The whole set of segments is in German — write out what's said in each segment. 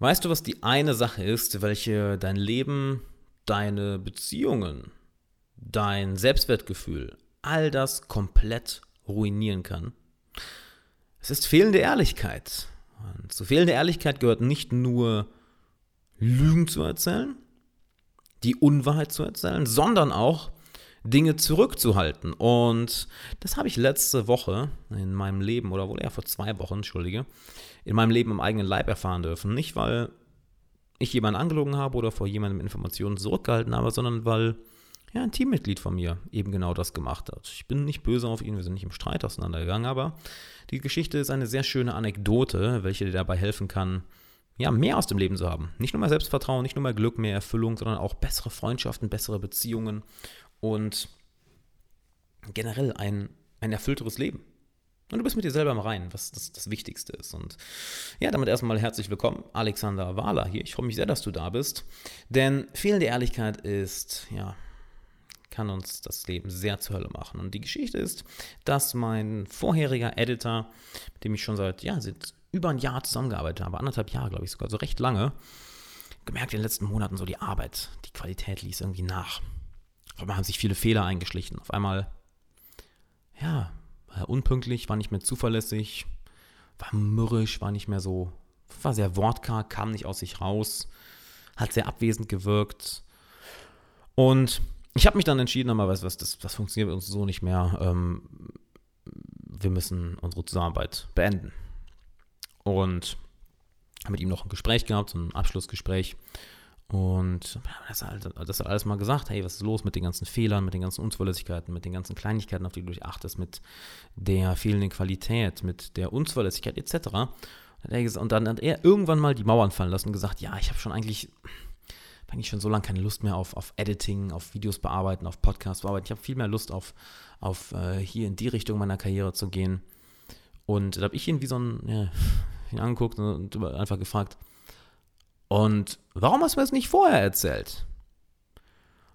Weißt du, was die eine Sache ist, welche dein Leben, deine Beziehungen, dein Selbstwertgefühl, all das komplett ruinieren kann? Es ist fehlende Ehrlichkeit. Und zu fehlender Ehrlichkeit gehört nicht nur Lügen zu erzählen, die Unwahrheit zu erzählen, sondern auch Dinge zurückzuhalten. Und das habe ich letzte Woche in meinem Leben, oder wohl eher vor zwei Wochen, entschuldige, in meinem Leben im eigenen Leib erfahren dürfen. Nicht, weil ich jemanden angelogen habe oder vor jemandem Informationen zurückgehalten habe, sondern weil ja, ein Teammitglied von mir eben genau das gemacht hat. Ich bin nicht böse auf ihn, wir sind nicht im Streit auseinandergegangen, aber die Geschichte ist eine sehr schöne Anekdote, welche dir dabei helfen kann, ja, mehr aus dem Leben zu haben. Nicht nur mehr Selbstvertrauen, nicht nur mehr Glück, mehr Erfüllung, sondern auch bessere Freundschaften, bessere Beziehungen und generell ein, ein erfüllteres Leben. Und du bist mit dir selber im Reinen, was das, das Wichtigste ist. Und ja, damit erstmal herzlich willkommen, Alexander Wahler hier. Ich freue mich sehr, dass du da bist. Denn fehlende Ehrlichkeit ist, ja, kann uns das Leben sehr zur Hölle machen. Und die Geschichte ist, dass mein vorheriger Editor, mit dem ich schon seit, ja, seit über ein Jahr zusammengearbeitet habe, anderthalb Jahre, glaube ich sogar, so recht lange, gemerkt in den letzten Monaten so die Arbeit, die Qualität ließ irgendwie nach. Auf einmal haben sich viele Fehler eingeschlichen. Auf einmal, ja, war unpünktlich, war nicht mehr zuverlässig, war mürrisch, war nicht mehr so, war sehr wortkarg, kam nicht aus sich raus, hat sehr abwesend gewirkt. Und ich habe mich dann entschieden, aber weißt du was, das, das funktioniert uns so nicht mehr. Ähm, wir müssen unsere Zusammenarbeit beenden. Und habe mit ihm noch ein Gespräch gehabt, so ein Abschlussgespräch. Und das hat, hat alles mal gesagt, hey, was ist los mit den ganzen Fehlern, mit den ganzen Unzuverlässigkeiten, mit den ganzen Kleinigkeiten, auf die du dich achtest, mit der fehlenden Qualität, mit der Unzuverlässigkeit etc. Und dann hat er irgendwann mal die Mauern fallen lassen und gesagt, ja, ich habe schon eigentlich, eigentlich schon so lange keine Lust mehr auf, auf Editing, auf Videos bearbeiten, auf Podcasts bearbeiten. Ich habe viel mehr Lust auf, auf äh, hier in die Richtung meiner Karriere zu gehen. Und da habe ich ihn wie so ein, ja, ihn angeguckt und einfach gefragt, und warum hast du mir das nicht vorher erzählt?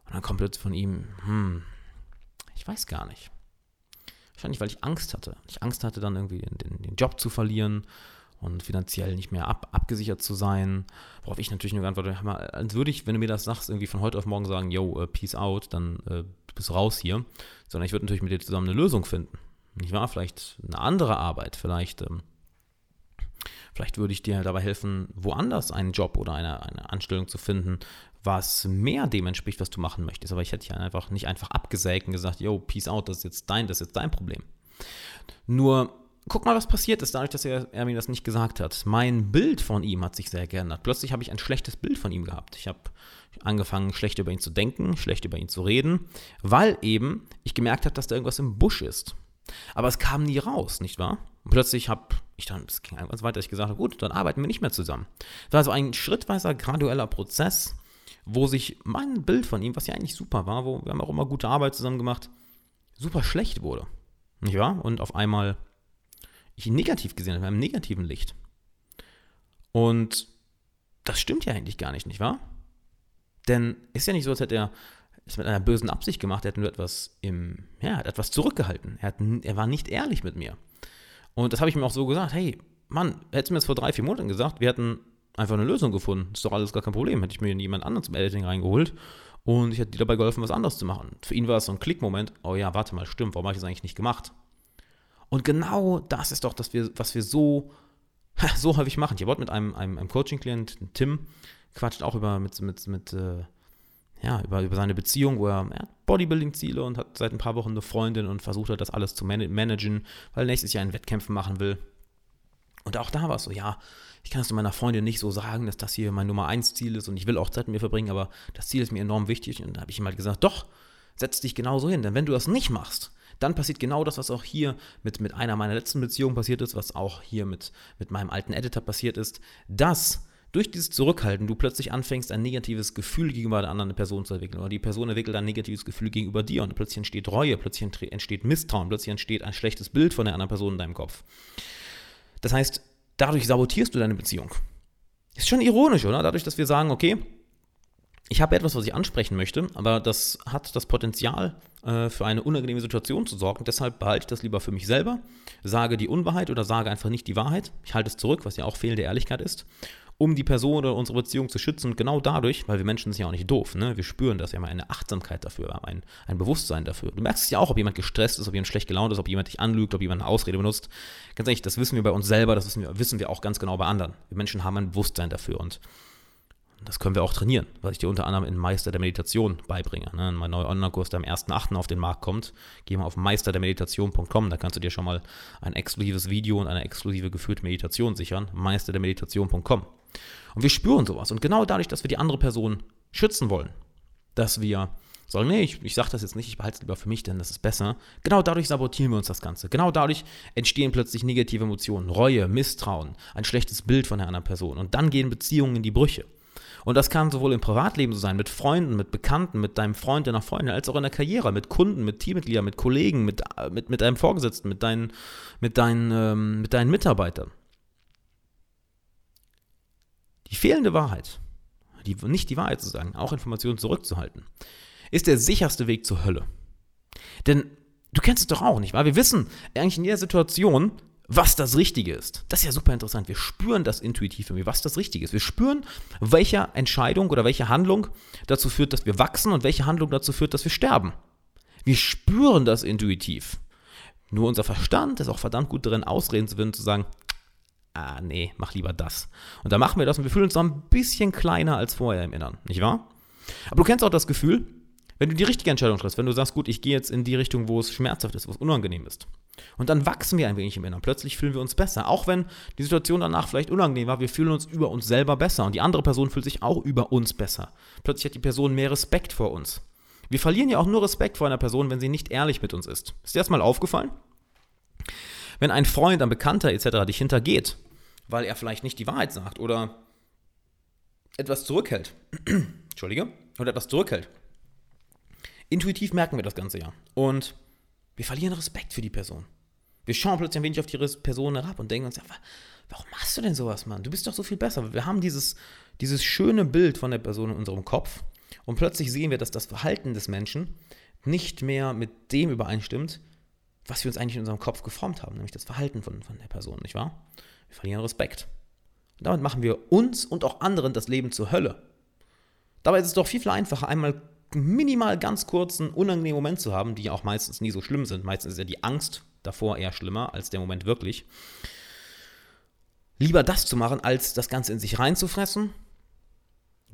Und dann kommt plötzlich von ihm, hm, ich weiß gar nicht. Wahrscheinlich, weil ich Angst hatte. Ich Angst hatte, dann irgendwie den, den Job zu verlieren und finanziell nicht mehr ab, abgesichert zu sein. Worauf ich natürlich nur geantwortet habe, als würde ich, wenn du mir das sagst, irgendwie von heute auf morgen sagen, yo, uh, peace out, dann uh, bist raus hier. Sondern ich würde natürlich mit dir zusammen eine Lösung finden. Nicht wahr? Vielleicht eine andere Arbeit, vielleicht ähm, Vielleicht würde ich dir dabei helfen, woanders einen Job oder eine, eine Anstellung zu finden, was mehr dem entspricht, was du machen möchtest. Aber ich hätte ja einfach nicht einfach abgesägt und gesagt, yo, peace out, das ist jetzt dein, das ist jetzt dein Problem. Nur guck mal, was passiert ist, dadurch, dass er, er, mir das nicht gesagt hat. Mein Bild von ihm hat sich sehr geändert. Plötzlich habe ich ein schlechtes Bild von ihm gehabt. Ich habe angefangen, schlecht über ihn zu denken, schlecht über ihn zu reden, weil eben ich gemerkt habe, dass da irgendwas im Busch ist. Aber es kam nie raus, nicht wahr? Plötzlich habe ich dann, es ging irgendwas weiter, ich gesagt habe, gut, dann arbeiten wir nicht mehr zusammen. Das war so ein schrittweiser, gradueller Prozess, wo sich mein Bild von ihm, was ja eigentlich super war, wo wir haben auch immer gute Arbeit zusammen gemacht, super schlecht wurde. Nicht wahr? Und auf einmal ich ihn negativ gesehen habe, in einem negativen Licht. Und das stimmt ja eigentlich gar nicht, nicht wahr? Denn ist ja nicht so, als hätte er es mit einer bösen Absicht gemacht, er hat nur etwas im, ja, hat etwas zurückgehalten. Er, hat, er war nicht ehrlich mit mir. Und das habe ich mir auch so gesagt, hey, Mann, hättest du mir das vor drei, vier Monaten gesagt, wir hätten einfach eine Lösung gefunden. Ist doch alles gar kein Problem. Hätte ich mir jemand anderen zum Editing reingeholt und ich hätte dir dabei geholfen, was anderes zu machen. Für ihn war es so ein Klickmoment, oh ja, warte mal, stimmt, warum habe ich das eigentlich nicht gemacht? Und genau das ist doch, das wir, was wir so, so häufig machen. Ich habe heute mit einem, einem, einem Coaching-Klient, Tim, quatscht auch über mit, mit, mit äh, ja, über, über seine Beziehung, wo er, er Bodybuilding-Ziele und hat seit ein paar Wochen eine Freundin und versucht hat, das alles zu managen, weil nächstes Jahr in Wettkämpfen machen will. Und auch da war es so, ja, ich kann es meiner Freundin nicht so sagen, dass das hier mein Nummer 1 Ziel ist und ich will auch Zeit mit mir verbringen, aber das Ziel ist mir enorm wichtig. Und da habe ich ihm halt gesagt, doch, setz dich genauso hin, denn wenn du das nicht machst, dann passiert genau das, was auch hier mit, mit einer meiner letzten Beziehungen passiert ist, was auch hier mit, mit meinem alten Editor passiert ist, dass durch dieses Zurückhalten du plötzlich anfängst, ein negatives Gefühl gegenüber der anderen Person zu entwickeln. Oder die Person entwickelt ein negatives Gefühl gegenüber dir und plötzlich entsteht Reue, plötzlich entsteht Misstrauen, plötzlich entsteht ein schlechtes Bild von der anderen Person in deinem Kopf. Das heißt, dadurch sabotierst du deine Beziehung. Ist schon ironisch, oder? Dadurch, dass wir sagen, okay, ich habe etwas, was ich ansprechen möchte, aber das hat das Potenzial, äh, für eine unangenehme Situation zu sorgen. Deshalb behalte ich das lieber für mich selber, sage die Unwahrheit oder sage einfach nicht die Wahrheit. Ich halte es zurück, was ja auch fehlende Ehrlichkeit ist. Um die Person oder unsere Beziehung zu schützen. Und genau dadurch, weil wir Menschen sind ja auch nicht doof, ne? wir spüren das, wir haben eine Achtsamkeit dafür, wir haben ein, ein Bewusstsein dafür. Du merkst es ja auch, ob jemand gestresst ist, ob jemand schlecht gelaunt ist, ob jemand dich anlügt, ob jemand eine Ausrede benutzt. Ganz ehrlich, das wissen wir bei uns selber, das wissen wir, wissen wir auch ganz genau bei anderen. Wir Menschen haben ein Bewusstsein dafür und das können wir auch trainieren, was ich dir unter anderem in Meister der Meditation beibringe. Ne? Mein neuer Online-Kurs, der am 1.8. auf den Markt kommt, geh mal auf meisterdermeditation.com, da kannst du dir schon mal ein exklusives Video und eine exklusive geführte Meditation sichern. meisterdermeditation.com. Und wir spüren sowas. Und genau dadurch, dass wir die andere Person schützen wollen, dass wir sagen, nee, ich, ich sage das jetzt nicht, ich behalte es lieber für mich, denn das ist besser. Genau dadurch sabotieren wir uns das Ganze. Genau dadurch entstehen plötzlich negative Emotionen, Reue, Misstrauen, ein schlechtes Bild von der anderen Person. Und dann gehen Beziehungen in die Brüche. Und das kann sowohl im Privatleben so sein, mit Freunden, mit Bekannten, mit deinem Freund, deiner Freundin, als auch in der Karriere, mit Kunden, mit Teammitgliedern, mit Kollegen, mit, mit, mit deinem Vorgesetzten, mit deinen, mit, deinen, ähm, mit deinen Mitarbeitern. Die fehlende Wahrheit, die, nicht die Wahrheit zu sagen, auch Informationen zurückzuhalten, ist der sicherste Weg zur Hölle. Denn du kennst es doch auch, nicht wahr? Wir wissen eigentlich in jeder Situation, was das Richtige ist. Das ist ja super interessant. Wir spüren das intuitiv irgendwie, was das Richtige ist. Wir spüren, welche Entscheidung oder welche Handlung dazu führt, dass wir wachsen und welche Handlung dazu führt, dass wir sterben. Wir spüren das intuitiv. Nur unser Verstand ist auch verdammt gut darin, Ausreden zu finden, zu sagen, ah nee, mach lieber das. Und dann machen wir das und wir fühlen uns noch ein bisschen kleiner als vorher im Inneren, nicht wahr? Aber du kennst auch das Gefühl, wenn du die richtige Entscheidung triffst, wenn du sagst, gut, ich gehe jetzt in die Richtung, wo es schmerzhaft ist, wo es unangenehm ist. Und dann wachsen wir ein wenig im Inneren. Plötzlich fühlen wir uns besser. Auch wenn die Situation danach vielleicht unangenehm war, wir fühlen uns über uns selber besser. Und die andere Person fühlt sich auch über uns besser. Plötzlich hat die Person mehr Respekt vor uns. Wir verlieren ja auch nur Respekt vor einer Person, wenn sie nicht ehrlich mit uns ist. Ist dir das mal aufgefallen? Wenn ein Freund, ein Bekannter etc. dich hintergeht, weil er vielleicht nicht die Wahrheit sagt oder etwas zurückhält, Entschuldige, oder etwas zurückhält, intuitiv merken wir das Ganze ja. Und wir verlieren Respekt für die Person. Wir schauen plötzlich ein wenig auf die Person herab und denken uns, ja, warum machst du denn sowas, Mann? Du bist doch so viel besser. Wir haben dieses, dieses schöne Bild von der Person in unserem Kopf und plötzlich sehen wir, dass das Verhalten des Menschen nicht mehr mit dem übereinstimmt, was wir uns eigentlich in unserem Kopf geformt haben, nämlich das Verhalten von, von der Person, nicht wahr? Wir verlieren Respekt. Und damit machen wir uns und auch anderen das Leben zur Hölle. Dabei ist es doch viel, viel einfacher, einmal minimal ganz kurzen, unangenehmen Moment zu haben, die auch meistens nie so schlimm sind. Meistens ist ja die Angst davor eher schlimmer als der Moment wirklich. Lieber das zu machen, als das Ganze in sich reinzufressen,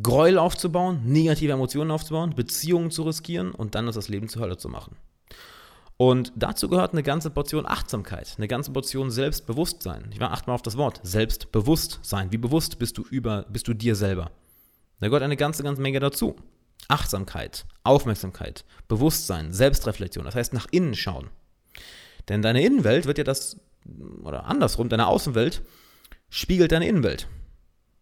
Gräuel aufzubauen, negative Emotionen aufzubauen, Beziehungen zu riskieren und dann das Leben zur Hölle zu machen. Und dazu gehört eine ganze Portion Achtsamkeit, eine ganze Portion Selbstbewusstsein. Ich war achtmal auf das Wort Selbstbewusstsein. Wie bewusst bist du über, bist du dir selber? Da gehört eine ganze, ganze Menge dazu. Achtsamkeit, Aufmerksamkeit, Bewusstsein, Selbstreflexion, das heißt nach innen schauen. Denn deine Innenwelt wird ja das, oder andersrum, deine Außenwelt spiegelt deine Innenwelt.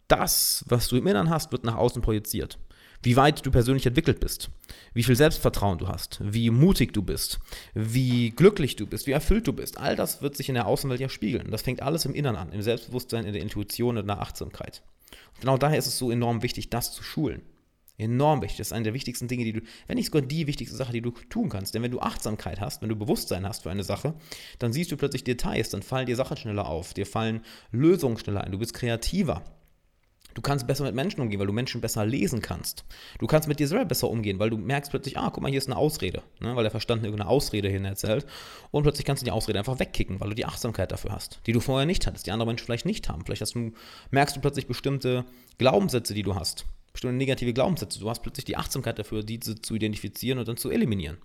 Das, was du im Inneren hast, wird nach außen projiziert. Wie weit du persönlich entwickelt bist, wie viel Selbstvertrauen du hast, wie mutig du bist, wie glücklich du bist, wie erfüllt du bist. All das wird sich in der Außenwelt ja spiegeln. Das fängt alles im Inneren an, im Selbstbewusstsein, in der Intuition und in der Achtsamkeit. Und genau daher ist es so enorm wichtig, das zu schulen. Enorm wichtig. Das ist eine der wichtigsten Dinge, die du, wenn nicht sogar die wichtigste Sache, die du tun kannst. Denn wenn du Achtsamkeit hast, wenn du Bewusstsein hast für eine Sache, dann siehst du plötzlich Details, dann fallen dir Sachen schneller auf, dir fallen Lösungen schneller ein, du bist kreativer. Du kannst besser mit Menschen umgehen, weil du Menschen besser lesen kannst. Du kannst mit dir selber besser umgehen, weil du merkst plötzlich, ah, guck mal, hier ist eine Ausrede, ne? weil der Verstand irgendeine Ausrede hin erzählt. Und plötzlich kannst du die Ausrede einfach wegkicken, weil du die Achtsamkeit dafür hast, die du vorher nicht hattest, die andere Menschen vielleicht nicht haben. Vielleicht du, merkst du plötzlich bestimmte Glaubenssätze, die du hast bestimmte negative Glaubenssätze. Du hast plötzlich die Achtsamkeit dafür, diese zu identifizieren und dann zu eliminieren.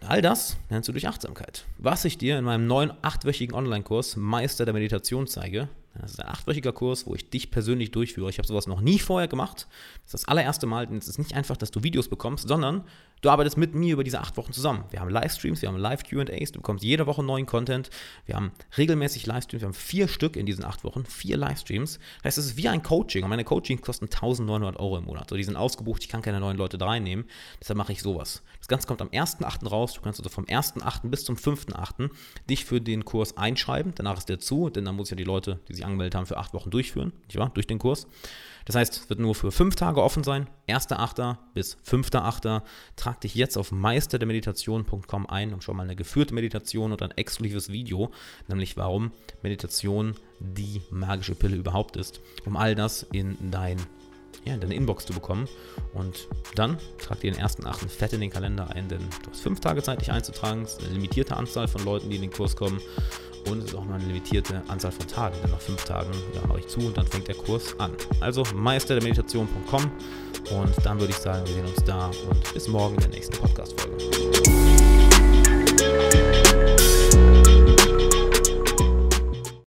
Und all das lernst du durch Achtsamkeit. Was ich dir in meinem neuen achtwöchigen Online-Kurs Meister der Meditation zeige, das ist ein achtwöchiger Kurs, wo ich dich persönlich durchführe. Ich habe sowas noch nie vorher gemacht. Das ist das allererste Mal. Denn es ist nicht einfach, dass du Videos bekommst, sondern du arbeitest mit mir über diese acht Wochen zusammen. Wir haben Livestreams, wir haben Live-QAs, du bekommst jede Woche neuen Content. Wir haben regelmäßig Livestreams, wir haben vier Stück in diesen acht Wochen, vier Livestreams. Das heißt, es ist wie ein Coaching. Und meine Coachings kosten 1900 Euro im Monat. So, die sind ausgebucht, ich kann keine neuen Leute reinnehmen. Deshalb mache ich sowas. Das Ganze kommt am 1.8. raus. Du kannst also vom 1.8. bis zum 5.8. dich für den Kurs einschreiben. Danach ist der zu, denn dann muss ich ja die Leute, die sich sich angemeldet haben, für acht Wochen durchführen, nicht wahr? Durch den Kurs. Das heißt, es wird nur für fünf Tage offen sein, 1.8. bis 5.8. Trag dich jetzt auf meisterdermeditation.com ein und schau mal eine geführte Meditation und ein exklusives Video, nämlich warum Meditation die magische Pille überhaupt ist, um all das in dein ja, in deine Inbox zu bekommen. Und dann trag dir den ersten achten fett in den Kalender ein, denn du hast fünf Tage Zeit, dich einzutragen. Es ist eine limitierte Anzahl von Leuten, die in den Kurs kommen. Und es ist auch nur eine limitierte Anzahl von Tagen. Denn nach fünf Tagen ja, mache ich zu und dann fängt der Kurs an. Also meisterdermeditation.com und dann würde ich sagen, wir sehen uns da und bis morgen in der nächsten Podcast-Folge.